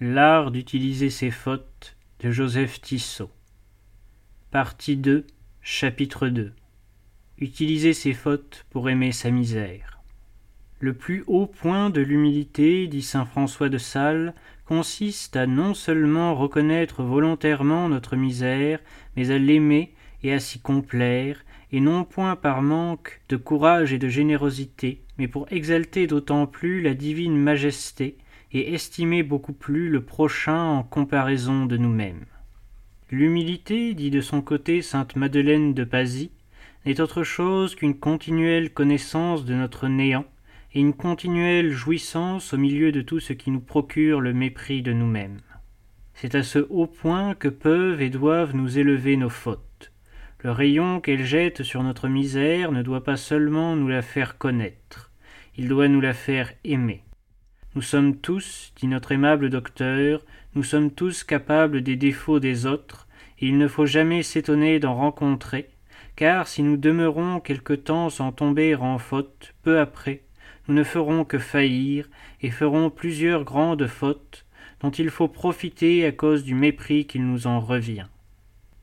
L'art d'utiliser ses fautes de Joseph Tissot. Partie 2, chapitre 2 Utiliser ses fautes pour aimer sa misère. Le plus haut point de l'humilité, dit saint François de Sales, consiste à non seulement reconnaître volontairement notre misère, mais à l'aimer et à s'y complaire, et non point par manque de courage et de générosité, mais pour exalter d'autant plus la divine majesté et estimer beaucoup plus le prochain en comparaison de nous-mêmes. L'humilité, dit de son côté sainte Madeleine de Pasie, n'est autre chose qu'une continuelle connaissance de notre néant et une continuelle jouissance au milieu de tout ce qui nous procure le mépris de nous-mêmes. C'est à ce haut point que peuvent et doivent nous élever nos fautes. Le rayon qu'elles jettent sur notre misère ne doit pas seulement nous la faire connaître, il doit nous la faire aimer. Nous sommes tous, dit notre aimable docteur, nous sommes tous capables des défauts des autres, et il ne faut jamais s'étonner d'en rencontrer, car si nous demeurons quelque temps sans tomber en faute, peu après, nous ne ferons que faillir, et ferons plusieurs grandes fautes, dont il faut profiter à cause du mépris qu'il nous en revient.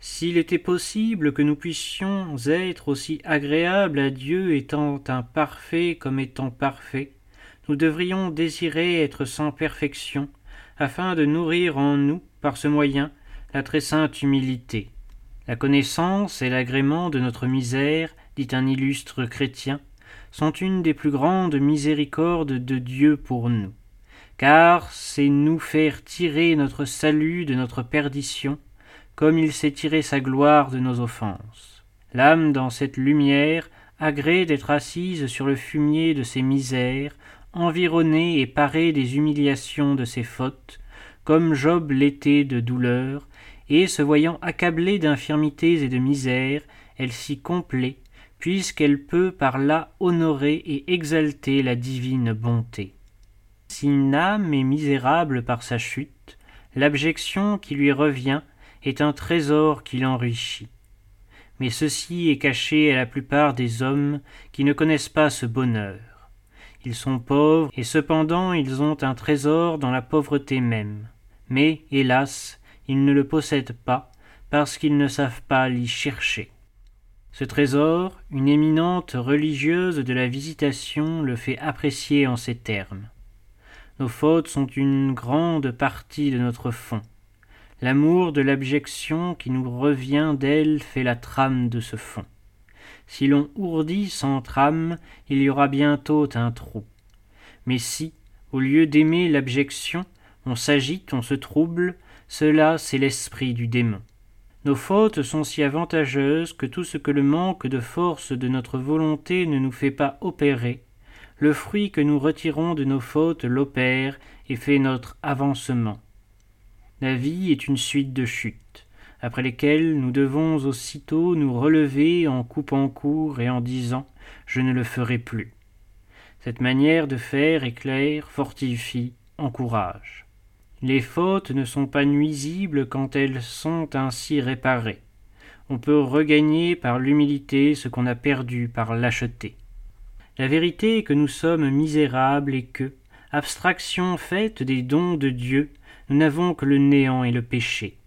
S'il était possible que nous puissions être aussi agréables à Dieu étant imparfaits comme étant parfaits, nous devrions désirer être sans perfection, afin de nourrir en nous, par ce moyen, la très sainte humilité. La connaissance et l'agrément de notre misère, dit un illustre chrétien, sont une des plus grandes miséricordes de Dieu pour nous, car c'est nous faire tirer notre salut de notre perdition, comme il sait tirer sa gloire de nos offenses. L'âme dans cette lumière agrée d'être assise sur le fumier de ses misères, environnée et parée des humiliations de ses fautes, comme Job l'était de douleur, et se voyant accablée d'infirmités et de misères, elle s'y complaît, puisqu'elle peut par là honorer et exalter la divine bonté. Si âme est misérable par sa chute, l'abjection qui lui revient est un trésor qui l'enrichit. Mais ceci est caché à la plupart des hommes qui ne connaissent pas ce bonheur. Ils sont pauvres, et cependant ils ont un trésor dans la pauvreté même. Mais, hélas, ils ne le possèdent pas, parce qu'ils ne savent pas l'y chercher. Ce trésor, une éminente religieuse de la visitation le fait apprécier en ces termes. Nos fautes sont une grande partie de notre fond. L'amour de l'abjection qui nous revient d'elle fait la trame de ce fond. Si l'on ourdit sans trame, il y aura bientôt un trou. Mais si, au lieu d'aimer l'abjection, on s'agite, on se trouble, cela c'est l'esprit du démon. Nos fautes sont si avantageuses que tout ce que le manque de force de notre volonté ne nous fait pas opérer, le fruit que nous retirons de nos fautes l'opère et fait notre avancement. La vie est une suite de chutes après lesquelles nous devons aussitôt nous relever en coupant court et en disant Je ne le ferai plus. Cette manière de faire éclaire, fortifie, encourage. Les fautes ne sont pas nuisibles quand elles sont ainsi réparées. On peut regagner par l'humilité ce qu'on a perdu par lâcheté. La vérité est que nous sommes misérables et que, abstraction faite des dons de Dieu, nous n'avons que le néant et le péché.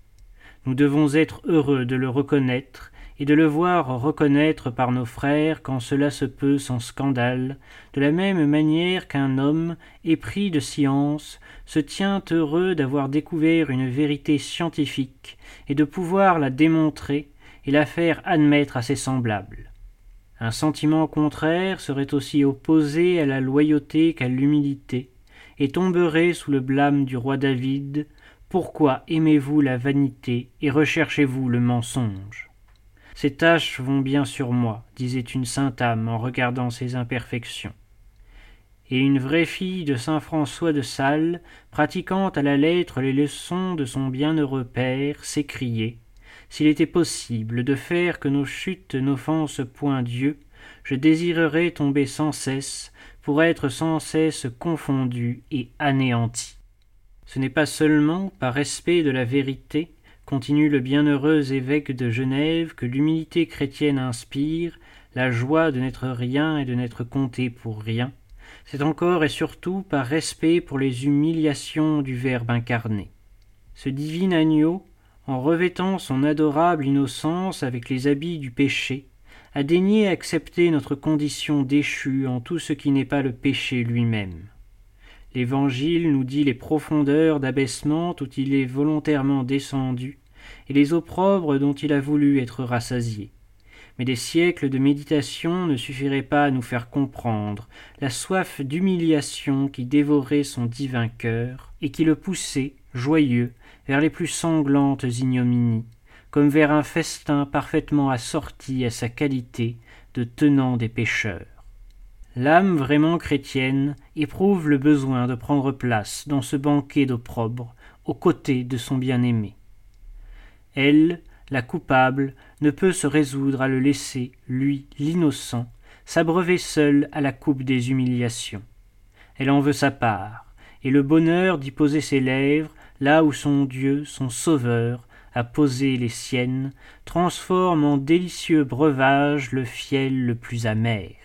Nous devons être heureux de le reconnaître et de le voir reconnaître par nos frères quand cela se peut sans scandale, de la même manière qu'un homme, épris de science, se tient heureux d'avoir découvert une vérité scientifique et de pouvoir la démontrer et la faire admettre à ses semblables. Un sentiment contraire serait aussi opposé à la loyauté qu'à l'humilité, et tomberait sous le blâme du roi David, pourquoi aimez-vous la vanité et recherchez-vous le mensonge? Ces tâches vont bien sur moi, disait une sainte âme en regardant ses imperfections. Et une vraie fille de saint François de Sales, pratiquant à la lettre les leçons de son bienheureux père, s'écriait S'il était possible de faire que nos chutes n'offensent point Dieu, je désirerais tomber sans cesse pour être sans cesse confondu et anéanti. Ce n'est pas seulement par respect de la vérité, continue le bienheureux évêque de Genève, que l'humilité chrétienne inspire, la joie de n'être rien et de n'être compté pour rien, c'est encore et surtout par respect pour les humiliations du Verbe incarné. Ce divin agneau, en revêtant son adorable innocence avec les habits du péché, a daigné accepter notre condition déchue en tout ce qui n'est pas le péché lui-même. L'Évangile nous dit les profondeurs d'abaissement où il est volontairement descendu, et les opprobres dont il a voulu être rassasié. Mais des siècles de méditation ne suffiraient pas à nous faire comprendre la soif d'humiliation qui dévorait son divin cœur, et qui le poussait, joyeux, vers les plus sanglantes ignominies, comme vers un festin parfaitement assorti à sa qualité de tenant des pécheurs. L'âme vraiment chrétienne éprouve le besoin de prendre place dans ce banquet d'opprobre aux côtés de son bien-aimé. Elle, la coupable, ne peut se résoudre à le laisser, lui, l'innocent, s'abreuver seul à la coupe des humiliations. Elle en veut sa part, et le bonheur d'y poser ses lèvres, là où son Dieu, son Sauveur, a posé les siennes, transforme en délicieux breuvage le fiel le plus amer.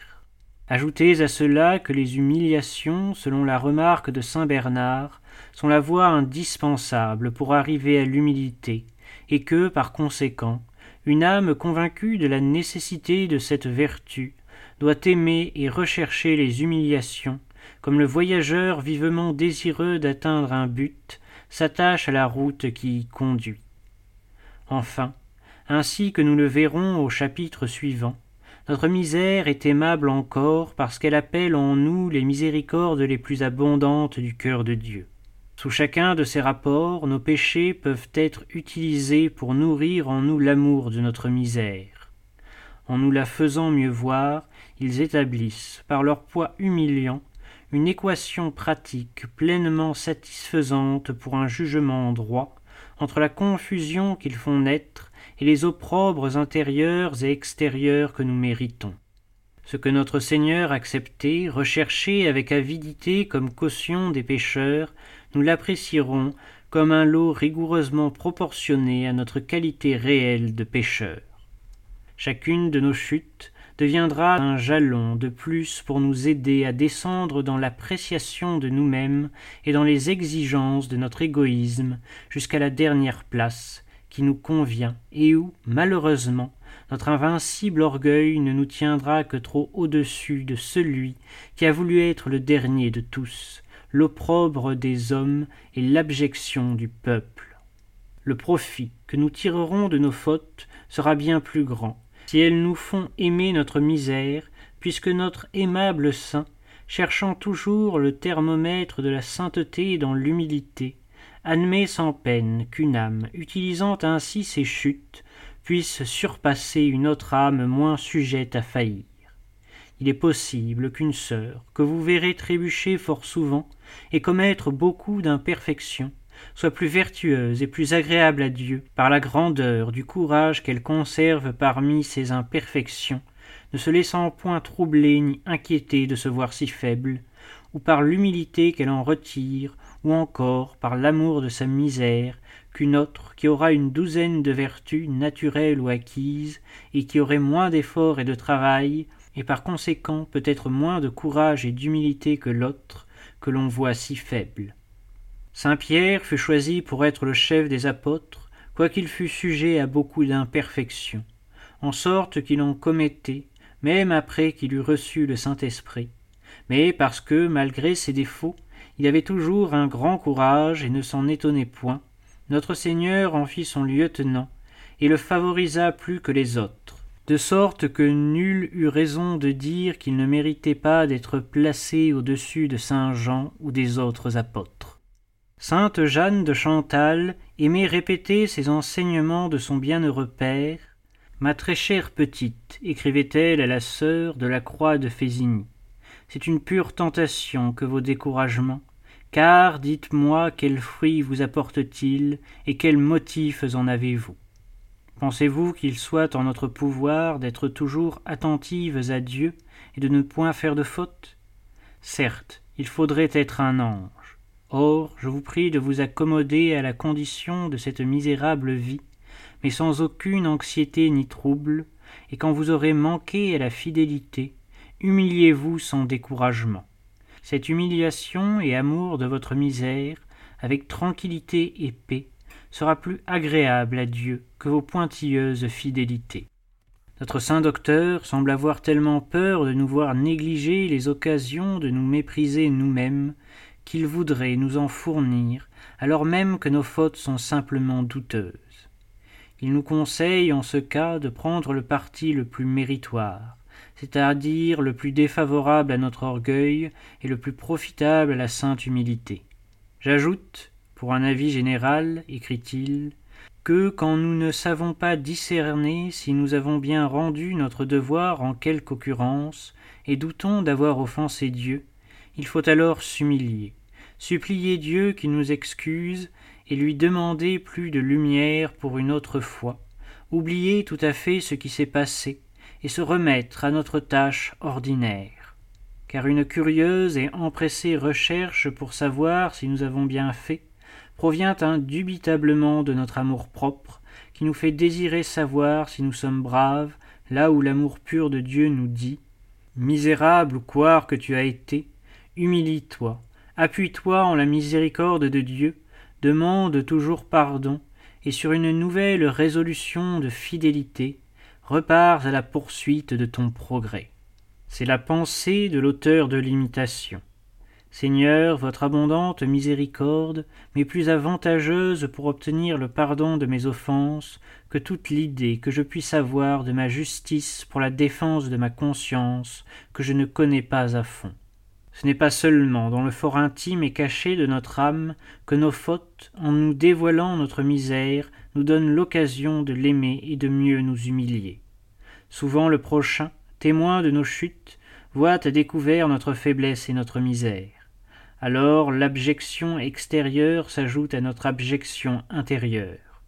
Ajoutez à cela que les humiliations, selon la remarque de saint Bernard, sont la voie indispensable pour arriver à l'humilité, et que, par conséquent, une âme convaincue de la nécessité de cette vertu doit aimer et rechercher les humiliations, comme le voyageur vivement désireux d'atteindre un but s'attache à la route qui y conduit. Enfin, ainsi que nous le verrons au chapitre suivant, notre misère est aimable encore parce qu'elle appelle en nous les miséricordes les plus abondantes du cœur de Dieu. Sous chacun de ces rapports, nos péchés peuvent être utilisés pour nourrir en nous l'amour de notre misère. En nous la faisant mieux voir, ils établissent, par leur poids humiliant, une équation pratique pleinement satisfaisante pour un jugement droit entre la confusion qu'ils font naître et les opprobres intérieurs et extérieurs que nous méritons. Ce que notre Seigneur acceptait, recherché avec avidité comme caution des pécheurs, nous l'apprécierons comme un lot rigoureusement proportionné à notre qualité réelle de pécheurs. Chacune de nos chutes deviendra un jalon de plus pour nous aider à descendre dans l'appréciation de nous-mêmes et dans les exigences de notre égoïsme jusqu'à la dernière place nous convient et où, malheureusement, notre invincible orgueil ne nous tiendra que trop au-dessus de celui qui a voulu être le dernier de tous, l'opprobre des hommes et l'abjection du peuple. Le profit que nous tirerons de nos fautes sera bien plus grand, si elles nous font aimer notre misère, puisque notre aimable saint, cherchant toujours le thermomètre de la sainteté dans l'humilité, admet sans peine qu'une âme, utilisant ainsi ses chutes, puisse surpasser une autre âme moins sujette à faillir. Il est possible qu'une sœur, que vous verrez trébucher fort souvent et commettre beaucoup d'imperfections, soit plus vertueuse et plus agréable à Dieu par la grandeur du courage qu'elle conserve parmi ses imperfections, ne se laissant point troubler ni inquiéter de se voir si faible, ou par l'humilité qu'elle en retire ou encore par l'amour de sa misère, qu'une autre qui aura une douzaine de vertus naturelles ou acquises, et qui aurait moins d'efforts et de travail, et par conséquent peut-être moins de courage et d'humilité que l'autre, que l'on voit si faible. Saint Pierre fut choisi pour être le chef des apôtres, quoiqu'il fût sujet à beaucoup d'imperfections, en sorte qu'il en commettait, même après qu'il eut reçu le Saint-Esprit, mais parce que, malgré ses défauts, il avait toujours un grand courage et ne s'en étonnait point. Notre Seigneur en fit son lieutenant et le favorisa plus que les autres, de sorte que nul eut raison de dire qu'il ne méritait pas d'être placé au-dessus de saint Jean ou des autres apôtres. Sainte Jeanne de Chantal aimait répéter ces enseignements de son bienheureux père. Ma très chère petite, écrivait-elle à la sœur de la croix de Fésigny, c'est une pure tentation que vos découragements, car dites-moi quels fruits vous apporte-t-il et quels motifs en avez-vous? Pensez-vous qu'il soit en notre pouvoir d'être toujours attentives à Dieu et de ne point faire de faute Certes, il faudrait être un ange. Or, je vous prie de vous accommoder à la condition de cette misérable vie, mais sans aucune anxiété ni trouble, et quand vous aurez manqué à la fidélité, humiliez-vous sans découragement Cette humiliation et amour de votre misère, avec tranquillité et paix, sera plus agréable à Dieu que vos pointilleuses fidélités. Notre saint docteur semble avoir tellement peur de nous voir négliger les occasions de nous mépriser nous-mêmes qu'il voudrait nous en fournir, alors même que nos fautes sont simplement douteuses. Il nous conseille en ce cas de prendre le parti le plus méritoire, c'est-à-dire le plus défavorable à notre orgueil et le plus profitable à la sainte humilité. J'ajoute, pour un avis général, écrit-il, que quand nous ne savons pas discerner si nous avons bien rendu notre devoir en quelque occurrence, et doutons d'avoir offensé Dieu, il faut alors s'humilier, supplier Dieu qui nous excuse et lui demander plus de lumière pour une autre fois, oublier tout à fait ce qui s'est passé, et se remettre à notre tâche ordinaire. Car une curieuse et empressée recherche pour savoir si nous avons bien fait provient indubitablement de notre amour-propre, qui nous fait désirer savoir si nous sommes braves, là où l'amour pur de Dieu nous dit Misérable ou quoi que tu as été, humilie-toi, appuie-toi en la miséricorde de Dieu, demande toujours pardon, et sur une nouvelle résolution de fidélité, repars à la poursuite de ton progrès. C'est la pensée de l'auteur de l'imitation. Seigneur, votre abondante miséricorde m'est plus avantageuse pour obtenir le pardon de mes offenses que toute l'idée que je puisse avoir de ma justice pour la défense de ma conscience que je ne connais pas à fond. Ce n'est pas seulement dans le fort intime et caché de notre âme que nos fautes, en nous dévoilant notre misère, donnent l'occasion de l'aimer et de mieux nous humilier. Souvent le prochain, témoin de nos chutes, voit à découvert notre faiblesse et notre misère. Alors l'abjection extérieure s'ajoute à notre abjection intérieure.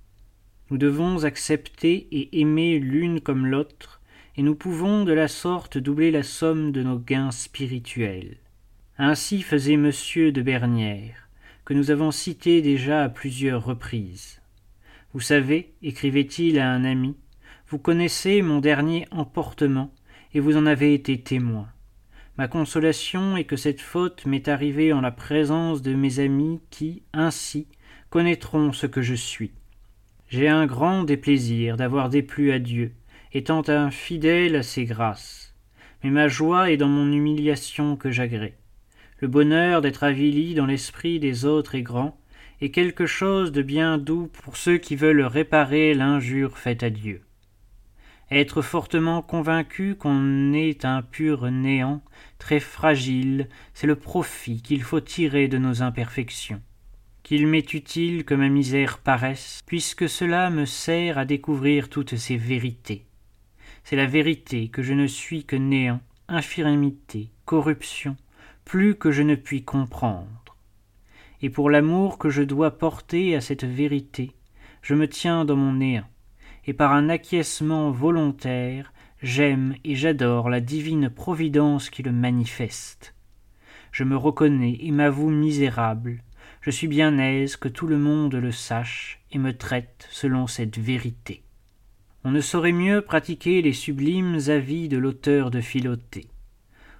Nous devons accepter et aimer l'une comme l'autre, et nous pouvons de la sorte doubler la somme de nos gains spirituels. Ainsi faisait monsieur de Bernières, que nous avons cité déjà à plusieurs reprises. Vous savez, écrivait-il à un ami, vous connaissez mon dernier emportement, et vous en avez été témoin. Ma consolation est que cette faute m'est arrivée en la présence de mes amis qui, ainsi, connaîtront ce que je suis. J'ai un grand déplaisir d'avoir déplu à Dieu, étant infidèle à ses grâces. Mais ma joie est dans mon humiliation que j'agrée. Le bonheur d'être avili dans l'esprit des autres est grand, et quelque chose de bien doux pour ceux qui veulent réparer l'injure faite à Dieu. Être fortement convaincu qu'on est un pur néant, très fragile, c'est le profit qu'il faut tirer de nos imperfections. Qu'il m'est utile que ma misère paraisse, puisque cela me sert à découvrir toutes ces vérités. C'est la vérité que je ne suis que néant, infirmité, corruption, plus que je ne puis comprendre. Et pour l'amour que je dois porter à cette vérité, je me tiens dans mon néant, et par un acquiescement volontaire, j'aime et j'adore la divine providence qui le manifeste. Je me reconnais et m'avoue misérable, je suis bien aise que tout le monde le sache et me traite selon cette vérité. On ne saurait mieux pratiquer les sublimes avis de l'auteur de Philothée.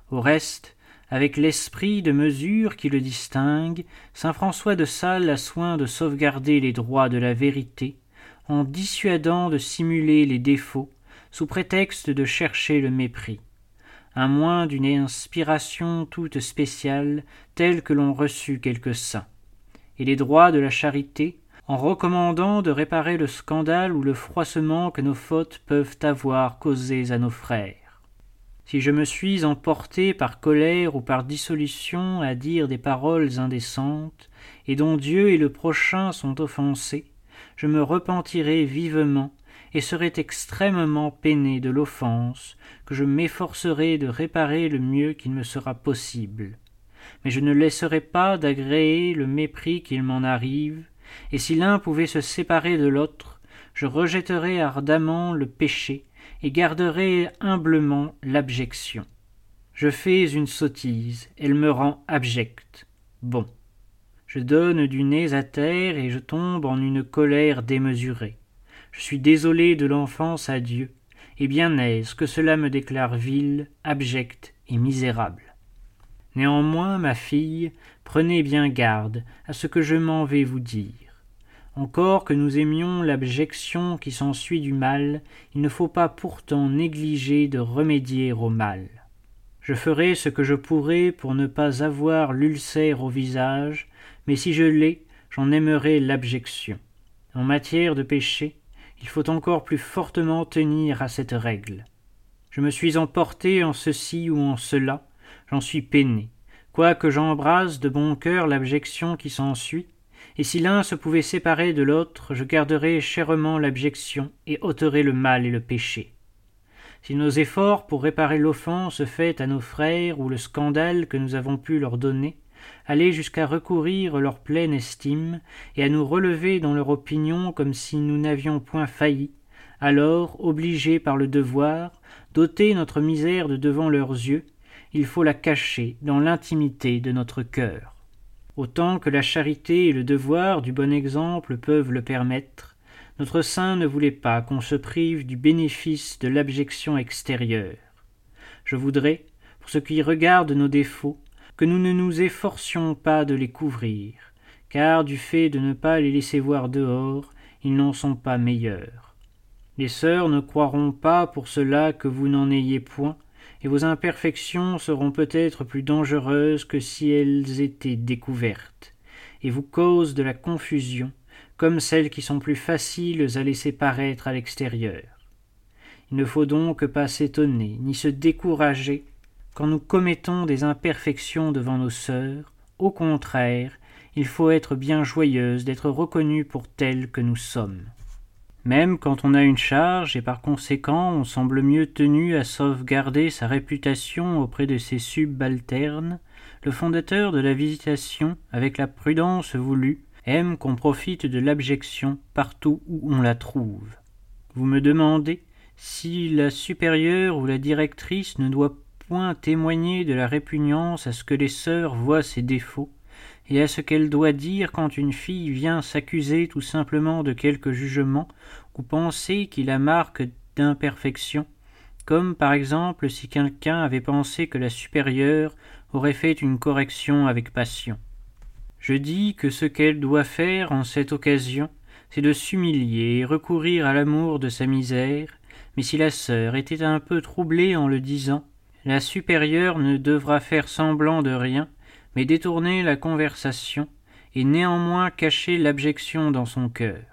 Au reste, avec l'esprit de mesure qui le distingue, saint François de Sales a soin de sauvegarder les droits de la vérité, en dissuadant de simuler les défauts, sous prétexte de chercher le mépris, à moins d'une inspiration toute spéciale telle que l'ont reçue quelques saints, et les droits de la charité, en recommandant de réparer le scandale ou le froissement que nos fautes peuvent avoir causés à nos frères si je me suis emporté par colère ou par dissolution à dire des paroles indécentes, et dont Dieu et le prochain sont offensés, je me repentirai vivement et serai extrêmement peiné de l'offense que je m'efforcerai de réparer le mieux qu'il me sera possible. Mais je ne laisserai pas d'agréer le mépris qu'il m'en arrive, et si l'un pouvait se séparer de l'autre, je rejetterai ardemment le péché et garderai humblement l'abjection. Je fais une sottise, elle me rend abject. Bon. Je donne du nez à terre et je tombe en une colère démesurée. Je suis désolé de l'enfance à Dieu, et bien aise que cela me déclare vil, abject et misérable? Néanmoins, ma fille, prenez bien garde à ce que je m'en vais vous dire. Encore que nous aimions l'abjection qui s'ensuit du mal, il ne faut pas pourtant négliger de remédier au mal. Je ferai ce que je pourrai pour ne pas avoir l'ulcère au visage, mais si je l'ai, j'en aimerai l'abjection. En matière de péché, il faut encore plus fortement tenir à cette règle. Je me suis emporté en ceci ou en cela, j'en suis peiné, quoique j'embrasse de bon cœur l'abjection qui s'ensuit, et si l'un se pouvait séparer de l'autre, je garderais chèrement l'abjection et ôterais le mal et le péché. Si nos efforts pour réparer l'offense faite à nos frères ou le scandale que nous avons pu leur donner allaient jusqu'à recourir leur pleine estime et à nous relever dans leur opinion comme si nous n'avions point failli, alors, obligés par le devoir, d'ôter notre misère de devant leurs yeux, il faut la cacher dans l'intimité de notre cœur. Autant que la charité et le devoir du bon exemple peuvent le permettre, notre saint ne voulait pas qu'on se prive du bénéfice de l'abjection extérieure. Je voudrais, pour ce qui regarde nos défauts, que nous ne nous efforcions pas de les couvrir, car du fait de ne pas les laisser voir dehors, ils n'en sont pas meilleurs. Les sœurs ne croiront pas pour cela que vous n'en ayez point, et vos imperfections seront peut-être plus dangereuses que si elles étaient découvertes, et vous causent de la confusion, comme celles qui sont plus faciles à laisser paraître à l'extérieur. Il ne faut donc pas s'étonner, ni se décourager, quand nous commettons des imperfections devant nos sœurs, au contraire, il faut être bien joyeuse d'être reconnue pour telles que nous sommes. Même quand on a une charge et par conséquent on semble mieux tenu à sauvegarder sa réputation auprès de ses subalternes, le fondateur de la visitation, avec la prudence voulue, aime qu'on profite de l'abjection partout où on la trouve. Vous me demandez si la supérieure ou la directrice ne doit point témoigner de la répugnance à ce que les sœurs voient ses défauts, et à ce qu'elle doit dire quand une fille vient s'accuser tout simplement de quelque jugement ou penser qu'il a marque d'imperfection, comme par exemple si quelqu'un avait pensé que la supérieure aurait fait une correction avec passion. Je dis que ce qu'elle doit faire en cette occasion, c'est de s'humilier et recourir à l'amour de sa misère, mais si la sœur était un peu troublée en le disant, la supérieure ne devra faire semblant de rien, mais détourner la conversation, et néanmoins cacher l'abjection dans son cœur.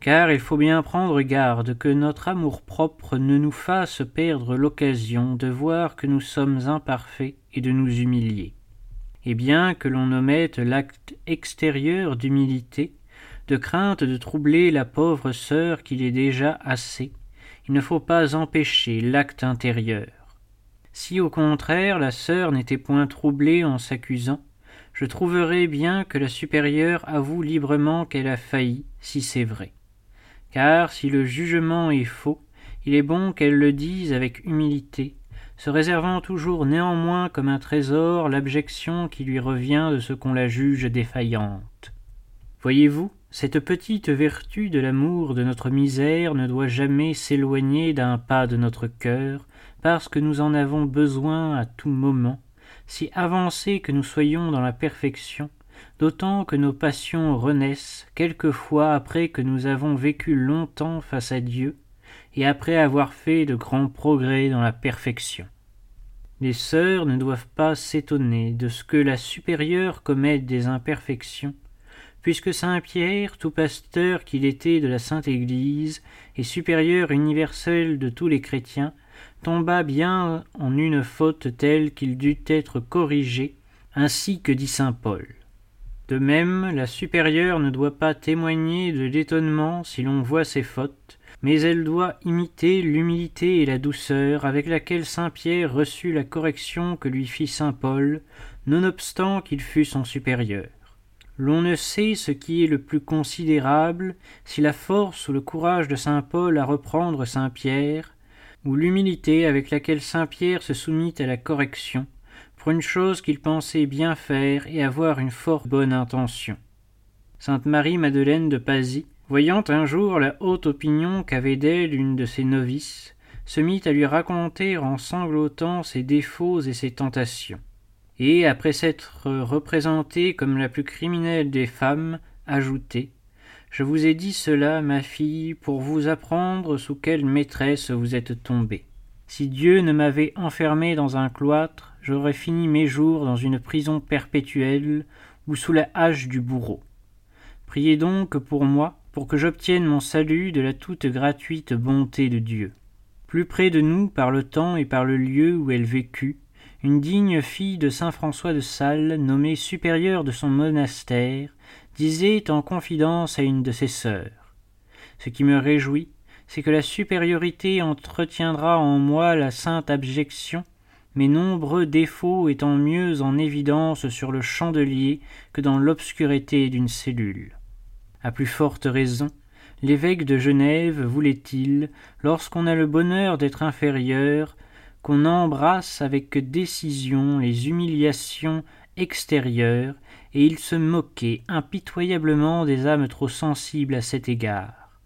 Car il faut bien prendre garde que notre amour-propre ne nous fasse perdre l'occasion de voir que nous sommes imparfaits et de nous humilier. Et bien que l'on omette l'acte extérieur d'humilité, de crainte de troubler la pauvre sœur qu'il est déjà assez, il ne faut pas empêcher l'acte intérieur. Si au contraire la sœur n'était point troublée en s'accusant, je trouverais bien que la supérieure avoue librement qu'elle a failli, si c'est vrai. Car si le jugement est faux, il est bon qu'elle le dise avec humilité, se réservant toujours néanmoins comme un trésor l'abjection qui lui revient de ce qu'on la juge défaillante. Voyez-vous, cette petite vertu de l'amour de notre misère ne doit jamais s'éloigner d'un pas de notre cœur, parce que nous en avons besoin à tout moment, si avancés que nous soyons dans la perfection, d'autant que nos passions renaissent quelquefois après que nous avons vécu longtemps face à Dieu, et après avoir fait de grands progrès dans la perfection. Les sœurs ne doivent pas s'étonner de ce que la supérieure commette des imperfections, puisque saint Pierre, tout pasteur qu'il était de la sainte Église, et supérieur universel de tous les chrétiens, tomba bien en une faute telle qu'il dut être corrigé, ainsi que dit saint Paul. De même, la supérieure ne doit pas témoigner de l'étonnement si l'on voit ses fautes, mais elle doit imiter l'humilité et la douceur avec laquelle saint Pierre reçut la correction que lui fit saint Paul, nonobstant qu'il fût son supérieur. L'on ne sait ce qui est le plus considérable, si la force ou le courage de saint Paul à reprendre saint Pierre, ou l'humilité avec laquelle saint Pierre se soumit à la correction, pour une chose qu'il pensait bien faire et avoir une fort bonne intention. Sainte Marie Madeleine de Pazy, voyant un jour la haute opinion qu'avait d'elle une de ses novices, se mit à lui raconter en sanglotant ses défauts et ses tentations. et, après s'être représentée comme la plus criminelle des femmes, ajouté Je vous ai dit cela, ma fille, pour vous apprendre sous quelle maîtresse vous êtes tombée. Si Dieu ne m'avait enfermé dans un cloître, j'aurais fini mes jours dans une prison perpétuelle ou sous la hache du bourreau. Priez donc pour moi, pour que j'obtienne mon salut de la toute gratuite bonté de Dieu. Plus près de nous, par le temps et par le lieu où elle vécut, une digne fille de saint François de Sales, nommée supérieure de son monastère, disait en confidence à une de ses sœurs. Ce qui me réjouit, c'est que la supériorité entretiendra en moi la sainte abjection, mes nombreux défauts étant mieux en évidence sur le chandelier que dans l'obscurité d'une cellule. À plus forte raison, l'évêque de Genève voulait-il, lorsqu'on a le bonheur d'être inférieur, qu'on embrasse avec décision les humiliations extérieures, et il se moquait impitoyablement des âmes trop sensibles à cet égard.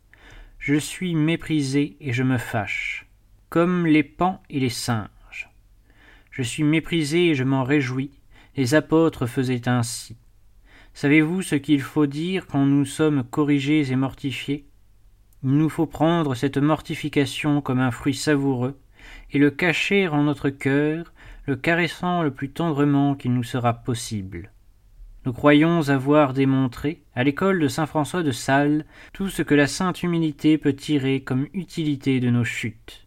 Je suis méprisé et je me fâche, comme les pans et les singes. Je suis méprisé et je m'en réjouis, les apôtres faisaient ainsi. Savez-vous ce qu'il faut dire quand nous sommes corrigés et mortifiés? Il nous faut prendre cette mortification comme un fruit savoureux, et le cacher en notre cœur, le caressant le plus tendrement qu'il nous sera possible. Nous croyons avoir démontré, à l'école de saint François de Sales, tout ce que la sainte humilité peut tirer comme utilité de nos chutes.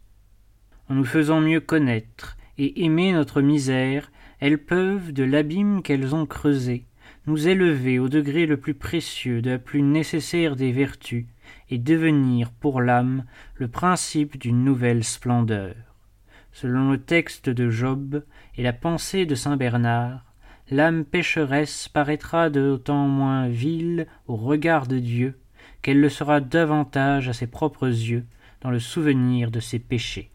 En nous faisant mieux connaître et aimer notre misère, elles peuvent, de l'abîme qu'elles ont creusé, nous élever au degré le plus précieux de la plus nécessaire des vertus, et devenir pour l'âme le principe d'une nouvelle splendeur. Selon le texte de Job et la pensée de saint Bernard, l'âme pécheresse paraîtra d'autant moins vile au regard de Dieu qu'elle le sera davantage à ses propres yeux dans le souvenir de ses péchés.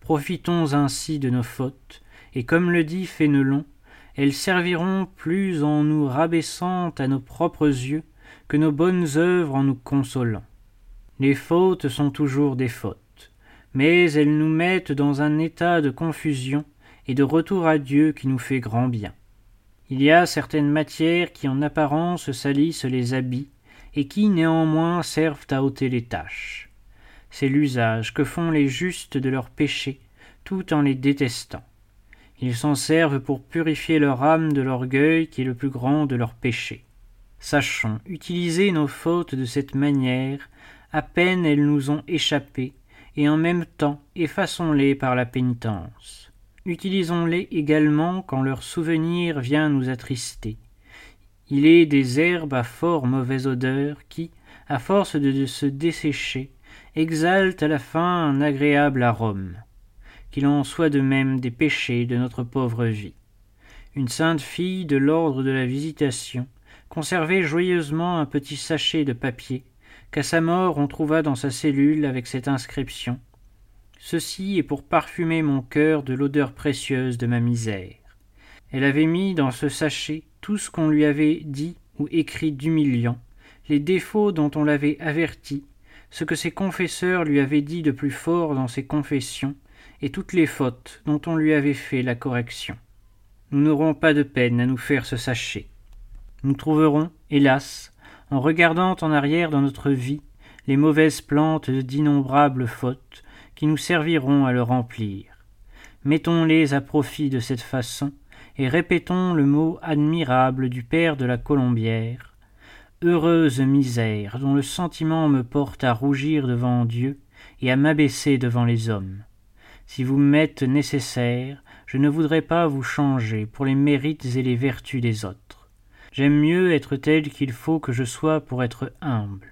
Profitons ainsi de nos fautes, et comme le dit Fénelon, elles serviront plus en nous rabaissant à nos propres yeux que nos bonnes œuvres en nous consolant. Les fautes sont toujours des fautes, mais elles nous mettent dans un état de confusion et de retour à Dieu qui nous fait grand bien. Il y a certaines matières qui en apparence salissent les habits, et qui néanmoins servent à ôter les taches. C'est l'usage que font les justes de leurs péchés, tout en les détestant. Ils s'en servent pour purifier leur âme de l'orgueil qui est le plus grand de leurs péchés. Sachons utiliser nos fautes de cette manière, à peine elles nous ont échappé, et en même temps effaçons-les par la pénitence. Utilisons-les également quand leur souvenir vient nous attrister. Il est des herbes à fort mauvaise odeur qui, à force de se dessécher, exaltent à la fin un agréable arôme. Qu'il en soit de même des péchés de notre pauvre vie. Une sainte fille de l'ordre de la Visitation conservait joyeusement un petit sachet de papier qu'à sa mort on trouva dans sa cellule avec cette inscription Ceci est pour parfumer mon cœur de l'odeur précieuse de ma misère. Elle avait mis dans ce sachet tout ce qu'on lui avait dit ou écrit d'humiliant, les défauts dont on l'avait averti, ce que ses confesseurs lui avaient dit de plus fort dans ses confessions, et toutes les fautes dont on lui avait fait la correction. Nous n'aurons pas de peine à nous faire ce sachet. Nous trouverons, hélas, en regardant en arrière dans notre vie, les mauvaises plantes d'innombrables fautes, qui nous serviront à le remplir. Mettons-les à profit de cette façon, et répétons le mot admirable du père de la Colombière. Heureuse misère dont le sentiment me porte à rougir devant Dieu et à m'abaisser devant les hommes. Si vous m'êtes nécessaire, je ne voudrais pas vous changer pour les mérites et les vertus des autres. J'aime mieux être tel qu'il faut que je sois pour être humble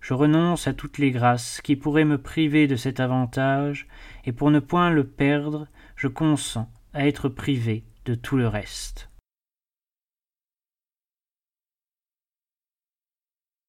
je renonce à toutes les grâces qui pourraient me priver de cet avantage, et pour ne point le perdre, je consens à être privé de tout le reste.